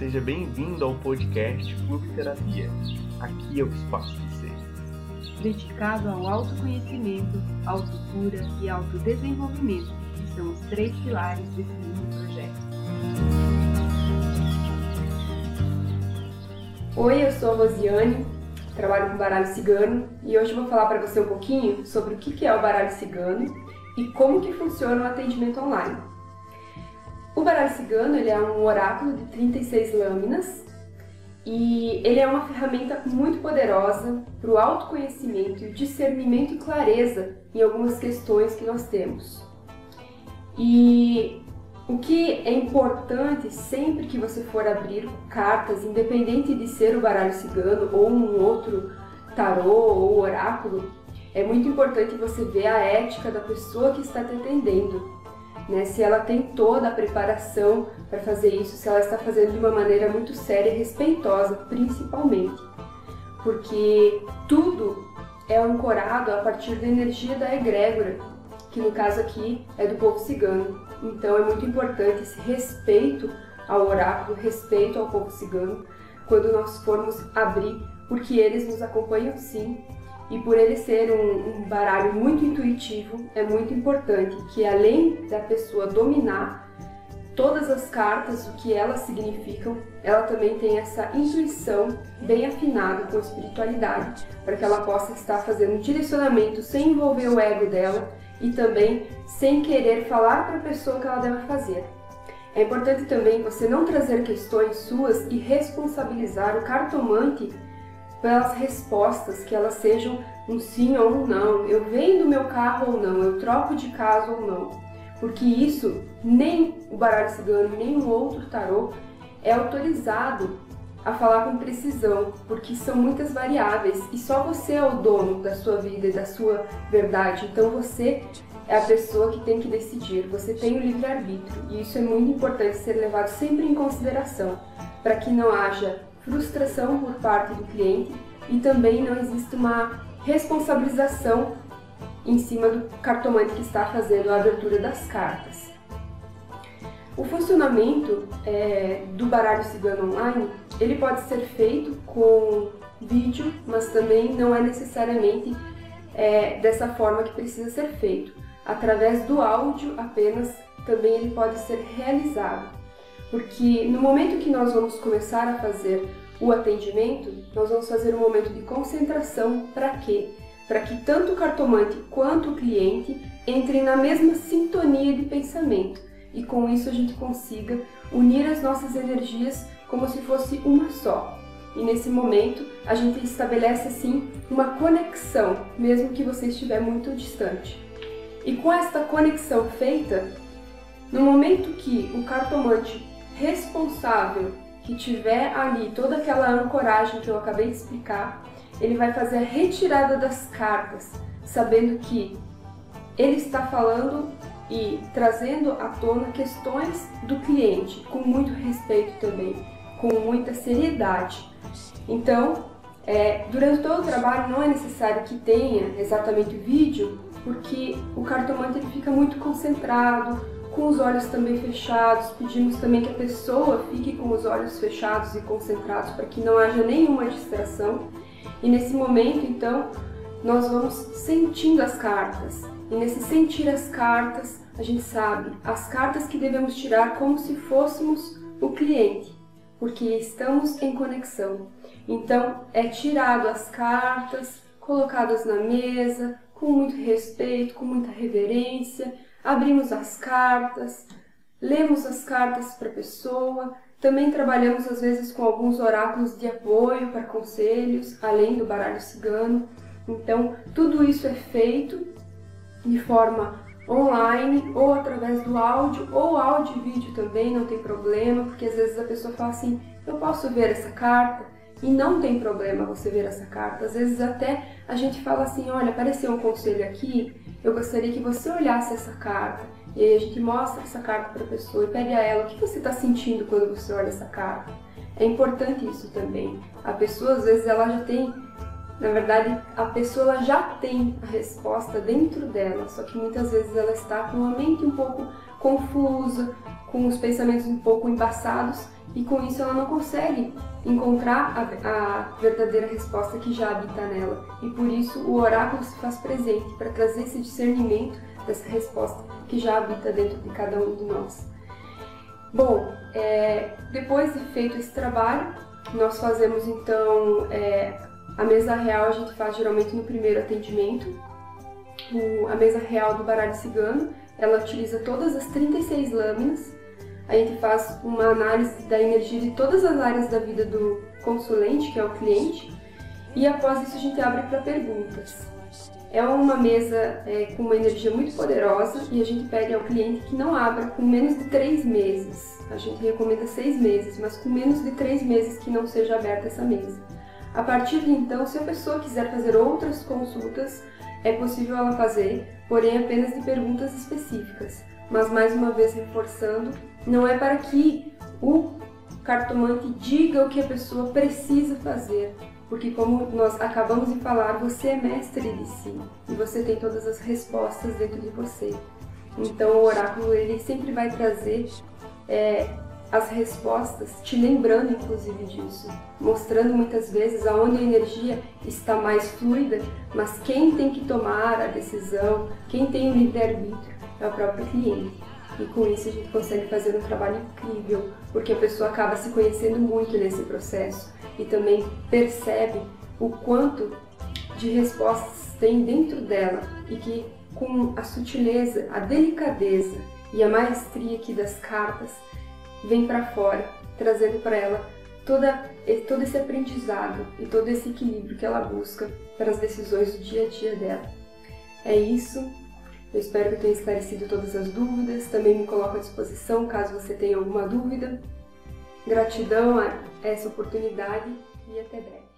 Seja bem-vindo ao podcast Clube Terapia. Aqui é o espaço de ser. Dedicado ao autoconhecimento, autocura e autodesenvolvimento, que são os três pilares desse lindo projeto. Oi, eu sou a Rosiane, trabalho com baralho cigano e hoje eu vou falar para você um pouquinho sobre o que é o baralho cigano e como que funciona o atendimento online. O baralho cigano ele é um oráculo de 36 lâminas e ele é uma ferramenta muito poderosa para o autoconhecimento e discernimento e clareza em algumas questões que nós temos. E o que é importante sempre que você for abrir cartas, independente de ser o baralho cigano ou um outro tarô ou oráculo, é muito importante você ver a ética da pessoa que está te atendendo né? Se ela tem toda a preparação para fazer isso, se ela está fazendo de uma maneira muito séria e respeitosa, principalmente. Porque tudo é ancorado a partir da energia da egrégora, que no caso aqui é do povo cigano. Então é muito importante esse respeito ao oráculo, respeito ao povo cigano, quando nós formos abrir, porque eles nos acompanham sim e por ele ser um, um, baralho muito intuitivo, é muito importante que além da pessoa dominar todas as cartas, o que elas significam, ela também tenha essa intuição bem afinada com a espiritualidade, para que ela possa estar fazendo um direcionamento sem envolver o ego dela e também sem querer falar para a pessoa que ela deve fazer. É importante também você não trazer questões suas e responsabilizar o cartomante pelas respostas, que elas sejam um sim ou um não, eu vendo meu carro ou não, eu troco de casa ou não. Porque isso, nem o baralho cigano, nem um outro tarô é autorizado a falar com precisão, porque são muitas variáveis e só você é o dono da sua vida e da sua verdade. Então você é a pessoa que tem que decidir, você tem o livre-arbítrio e isso é muito importante ser levado sempre em consideração, para que não haja frustração por parte do cliente e também não existe uma responsabilização em cima do cartomante que está fazendo a abertura das cartas. O funcionamento é, do baralho cigano online ele pode ser feito com vídeo, mas também não é necessariamente é, dessa forma que precisa ser feito. Através do áudio apenas também ele pode ser realizado porque no momento que nós vamos começar a fazer o atendimento, nós vamos fazer um momento de concentração para quê? Para que tanto o cartomante quanto o cliente entrem na mesma sintonia de pensamento e com isso a gente consiga unir as nossas energias como se fosse uma só. E nesse momento a gente estabelece assim uma conexão, mesmo que você estiver muito distante. E com esta conexão feita, no momento que o cartomante responsável que tiver ali toda aquela ancoragem que eu acabei de explicar, ele vai fazer a retirada das cartas, sabendo que ele está falando e trazendo à tona questões do cliente, com muito respeito também, com muita seriedade. Então, é, durante todo o trabalho não é necessário que tenha exatamente o vídeo, porque o cartomante ele fica muito concentrado, com os olhos também fechados. Pedimos também que a pessoa fique com os olhos fechados e concentrados para que não haja nenhuma distração. E nesse momento, então, nós vamos sentindo as cartas. E nesse sentir as cartas, a gente sabe as cartas que devemos tirar como se fôssemos o cliente, porque estamos em conexão. Então, é tirado as cartas, colocadas na mesa, com muito respeito, com muita reverência, abrimos as cartas, lemos as cartas para a pessoa, também trabalhamos às vezes com alguns oráculos de apoio para conselhos, além do baralho cigano. Então, tudo isso é feito de forma online ou através do áudio ou áudio e vídeo também, não tem problema, porque às vezes a pessoa fala assim: "Eu posso ver essa carta?" E não tem problema você ver essa carta. Às vezes até a gente fala assim: "Olha, apareceu um conselho aqui, eu gostaria que você olhasse essa carta e aí a gente mostra essa carta para a pessoa e pede a ela o que você está sentindo quando você olha essa carta. É importante isso também. A pessoa às vezes ela já tem, na verdade, a pessoa já tem a resposta dentro dela, só que muitas vezes ela está com a mente um pouco confusa, com os pensamentos um pouco embaçados e com isso ela não consegue encontrar a, a, verdadeira resposta que já habita nela. E por isso o oráculo se faz presente para trazer esse discernimento dessa resposta que já habita dentro de cada um de nós. Bom, é, depois de feito esse trabalho, nós fazemos então é, a mesa real, a gente faz geralmente no primeiro atendimento. O, a mesa real do baralho cigano, ela utiliza todas as 36 lâminas a gente faz uma análise da energia de todas as áreas da vida do consulente, que é o cliente, e após isso a gente abre para perguntas. É uma mesa é, com uma energia muito poderosa e a gente pede ao cliente que não abra com menos de três meses. A gente recomenda seis meses, mas com menos de três meses que não seja aberta essa mesa. A partir de então, se a pessoa quiser fazer outras consultas, é possível ela fazer, porém apenas de perguntas específicas. Mas mais uma vez reforçando, não é para que o cartomante diga o que a pessoa precisa fazer, porque como nós acabamos de falar, você é mestre de si e você tem todas as respostas dentro de você. Então o oráculo ele sempre vai trazer é, as respostas, te lembrando inclusive disso, mostrando muitas vezes aonde a energia está mais fluida, mas quem tem que tomar a decisão, quem tem o livre-arbítrio é o próprio cliente. E com isso a gente consegue fazer um trabalho incrível, porque a pessoa acaba se conhecendo muito nesse processo e também percebe o quanto de respostas tem dentro dela e que com a sutileza, a delicadeza e a maestria aqui das cartas vem para fora, trazendo para ela toda, todo esse aprendizado e todo esse equilíbrio que ela busca para as decisões do dia a dia dela. É isso. Eu espero que tenha esclarecido todas as dúvidas. Também me coloco à disposição caso você tenha alguma dúvida. Gratidão a essa oportunidade e até breve.